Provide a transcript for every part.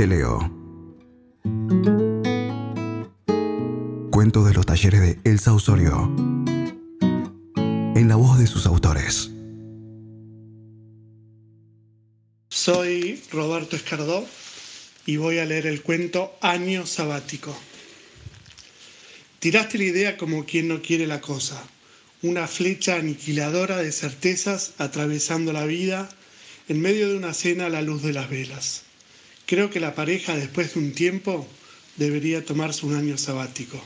Te leo. Cuento de los talleres de Elsa Osorio. En la voz de sus autores. Soy Roberto Escardó y voy a leer el cuento Año Sabático. Tiraste la idea como quien no quiere la cosa, una flecha aniquiladora de certezas atravesando la vida en medio de una cena a la luz de las velas. Creo que la pareja después de un tiempo debería tomarse un año sabático.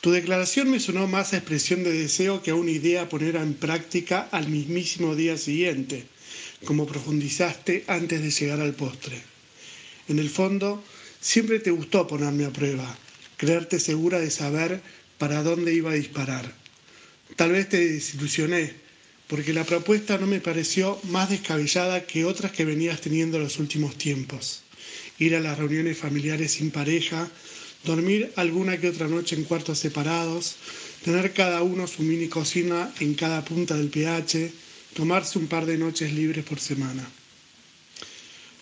Tu declaración me sonó más a expresión de deseo que a una idea poner en práctica al mismísimo día siguiente, como profundizaste antes de llegar al postre. En el fondo, siempre te gustó ponerme a prueba, creerte segura de saber para dónde iba a disparar. Tal vez te desilusioné, porque la propuesta no me pareció más descabellada que otras que venías teniendo en los últimos tiempos. Ir a las reuniones familiares sin pareja, dormir alguna que otra noche en cuartos separados, tener cada uno su mini cocina en cada punta del pH, tomarse un par de noches libres por semana.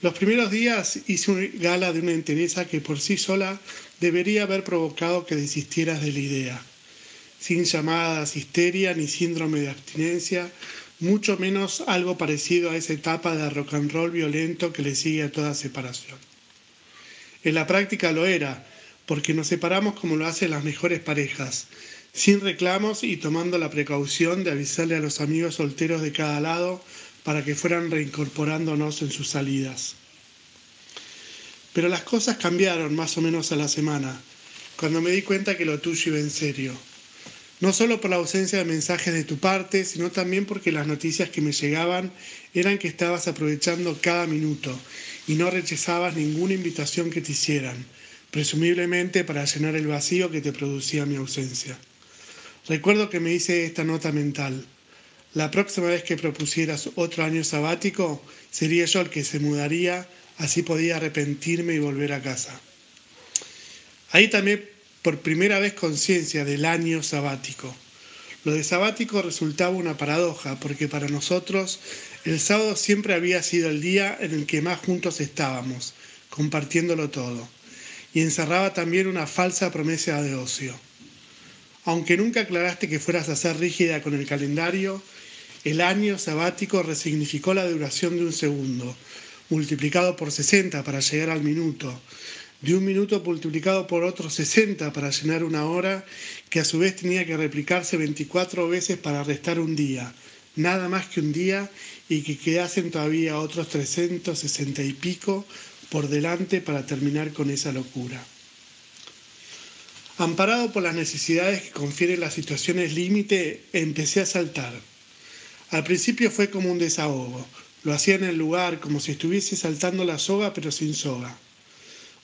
Los primeros días hice una gala de una entereza que por sí sola debería haber provocado que desistieras de la idea. Sin llamadas histeria ni síndrome de abstinencia, mucho menos algo parecido a esa etapa de rock and roll violento que le sigue a toda separación. En la práctica lo era, porque nos separamos como lo hacen las mejores parejas, sin reclamos y tomando la precaución de avisarle a los amigos solteros de cada lado para que fueran reincorporándonos en sus salidas. Pero las cosas cambiaron más o menos a la semana, cuando me di cuenta que lo tuyo iba en serio. No solo por la ausencia de mensajes de tu parte, sino también porque las noticias que me llegaban eran que estabas aprovechando cada minuto y no rechazabas ninguna invitación que te hicieran, presumiblemente para llenar el vacío que te producía mi ausencia. Recuerdo que me hice esta nota mental. La próxima vez que propusieras otro año sabático, sería yo el que se mudaría, así podía arrepentirme y volver a casa. Ahí también por primera vez conciencia del año sabático. Lo de sabático resultaba una paradoja, porque para nosotros el sábado siempre había sido el día en el que más juntos estábamos, compartiéndolo todo, y encerraba también una falsa promesa de ocio. Aunque nunca aclaraste que fueras a ser rígida con el calendario, el año sabático resignificó la duración de un segundo, multiplicado por 60 para llegar al minuto, de un minuto multiplicado por otros 60 para llenar una hora, que a su vez tenía que replicarse 24 veces para restar un día, nada más que un día, y que quedasen todavía otros 360 y pico por delante para terminar con esa locura. Amparado por las necesidades que confieren las situaciones límite, empecé a saltar. Al principio fue como un desahogo. Lo hacía en el lugar, como si estuviese saltando la soga, pero sin soga.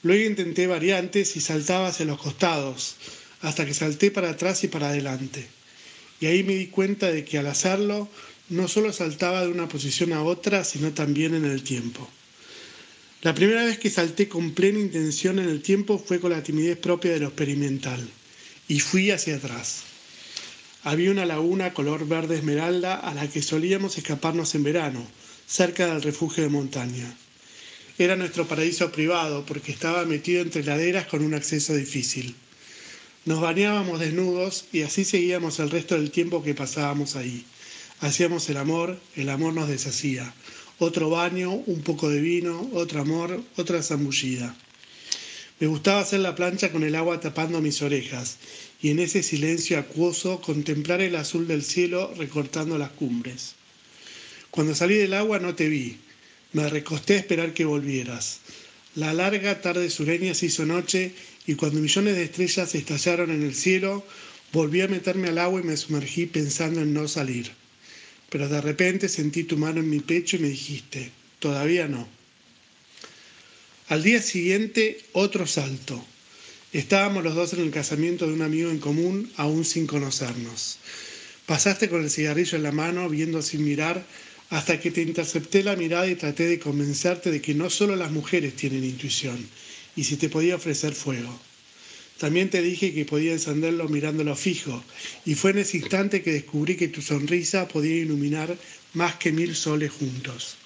Luego intenté variantes y saltaba hacia los costados, hasta que salté para atrás y para adelante. Y ahí me di cuenta de que al hacerlo no solo saltaba de una posición a otra, sino también en el tiempo. La primera vez que salté con plena intención en el tiempo fue con la timidez propia de lo experimental, y fui hacia atrás. Había una laguna color verde esmeralda a la que solíamos escaparnos en verano, cerca del refugio de montaña. Era nuestro paraíso privado porque estaba metido entre laderas con un acceso difícil. Nos bañábamos desnudos y así seguíamos el resto del tiempo que pasábamos ahí. Hacíamos el amor, el amor nos deshacía. Otro baño, un poco de vino, otro amor, otra zambullida. Me gustaba hacer la plancha con el agua tapando mis orejas y en ese silencio acuoso contemplar el azul del cielo recortando las cumbres. Cuando salí del agua no te vi, me recosté a esperar que volvieras. La larga tarde sureña se hizo noche y cuando millones de estrellas estallaron en el cielo, volví a meterme al agua y me sumergí pensando en no salir. Pero de repente sentí tu mano en mi pecho y me dijiste, todavía no. Al día siguiente, otro salto. Estábamos los dos en el casamiento de un amigo en común, aún sin conocernos. Pasaste con el cigarrillo en la mano, viendo sin mirar, hasta que te intercepté la mirada y traté de convencerte de que no solo las mujeres tienen intuición, y si te podía ofrecer fuego. También te dije que podía encenderlo mirándolo fijo, y fue en ese instante que descubrí que tu sonrisa podía iluminar más que mil soles juntos.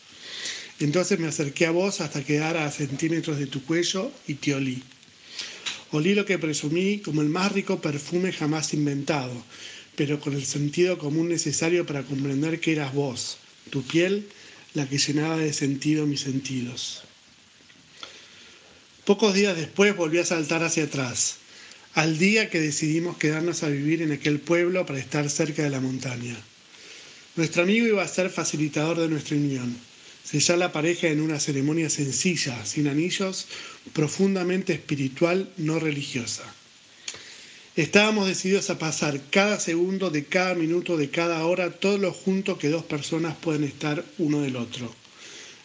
Entonces me acerqué a vos hasta quedar a centímetros de tu cuello y te olí. Olí lo que presumí como el más rico perfume jamás inventado, pero con el sentido común necesario para comprender que eras vos, tu piel, la que llenaba de sentido mis sentidos. Pocos días después volví a saltar hacia atrás, al día que decidimos quedarnos a vivir en aquel pueblo para estar cerca de la montaña. Nuestro amigo iba a ser facilitador de nuestra unión sellar la pareja en una ceremonia sencilla, sin anillos, profundamente espiritual, no religiosa. Estábamos decididos a pasar cada segundo de cada minuto de cada hora todo lo junto que dos personas pueden estar uno del otro.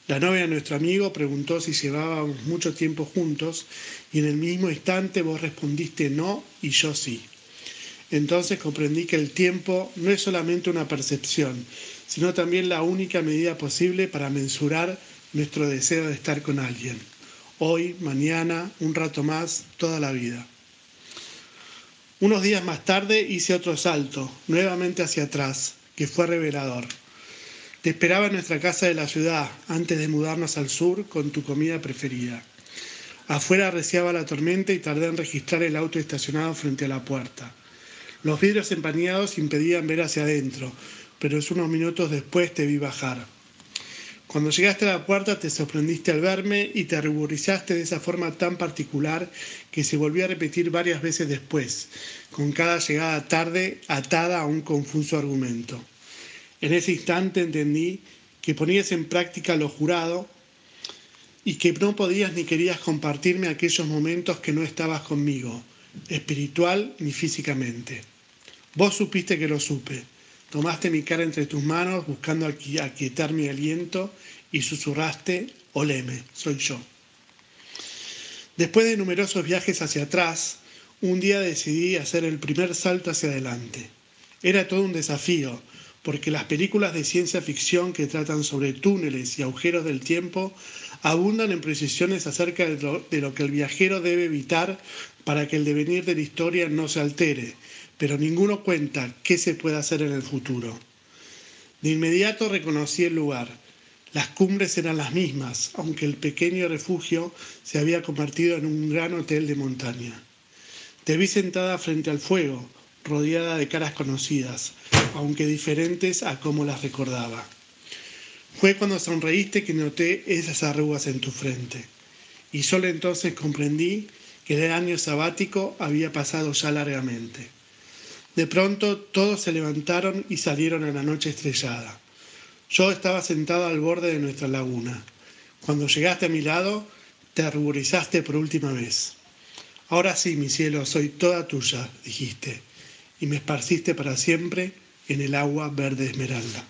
La novia de nuestro amigo preguntó si llevábamos mucho tiempo juntos y en el mismo instante vos respondiste no y yo sí. Entonces comprendí que el tiempo no es solamente una percepción, sino también la única medida posible para mensurar nuestro deseo de estar con alguien. Hoy, mañana, un rato más, toda la vida. Unos días más tarde hice otro salto, nuevamente hacia atrás, que fue revelador. Te esperaba en nuestra casa de la ciudad, antes de mudarnos al sur, con tu comida preferida. Afuera arreciaba la tormenta y tardé en registrar el auto estacionado frente a la puerta. Los vidrios empañados impedían ver hacia adentro, pero unos minutos después te vi bajar. Cuando llegaste a la puerta te sorprendiste al verme y te ruborizaste de esa forma tan particular que se volvió a repetir varias veces después, con cada llegada tarde atada a un confuso argumento. En ese instante entendí que ponías en práctica lo jurado y que no podías ni querías compartirme aquellos momentos que no estabas conmigo, espiritual ni físicamente. Vos supiste que lo supe Tomaste mi cara entre tus manos buscando aquietar mi aliento y susurraste, oleme, soy yo. Después de numerosos viajes hacia atrás, un día decidí hacer el primer salto hacia adelante. Era todo un desafío, porque las películas de ciencia ficción que tratan sobre túneles y agujeros del tiempo abundan en precisiones acerca de lo, de lo, que el viajero debe evitar para que el devenir de la historia no se altere, pero ninguno cuenta qué se puede hacer en el futuro. De inmediato reconocí el lugar. Las cumbres eran las mismas, aunque el pequeño refugio se había convertido en un gran hotel de montaña. Te vi sentada frente al fuego, rodeada de caras conocidas, aunque diferentes a como las recordaba. Fue cuando sonreíste que noté esas arrugas en tu frente, y solo entonces comprendí que el año sabático había pasado ya largamente. De pronto todos se levantaron y salieron a la noche estrellada. Yo estaba sentado al borde de nuestra laguna. Cuando llegaste a mi lado, te ruborizaste por última vez. Ahora sí, mi cielo, soy toda tuya, dijiste, y me esparciste para siempre en el agua verde esmeralda.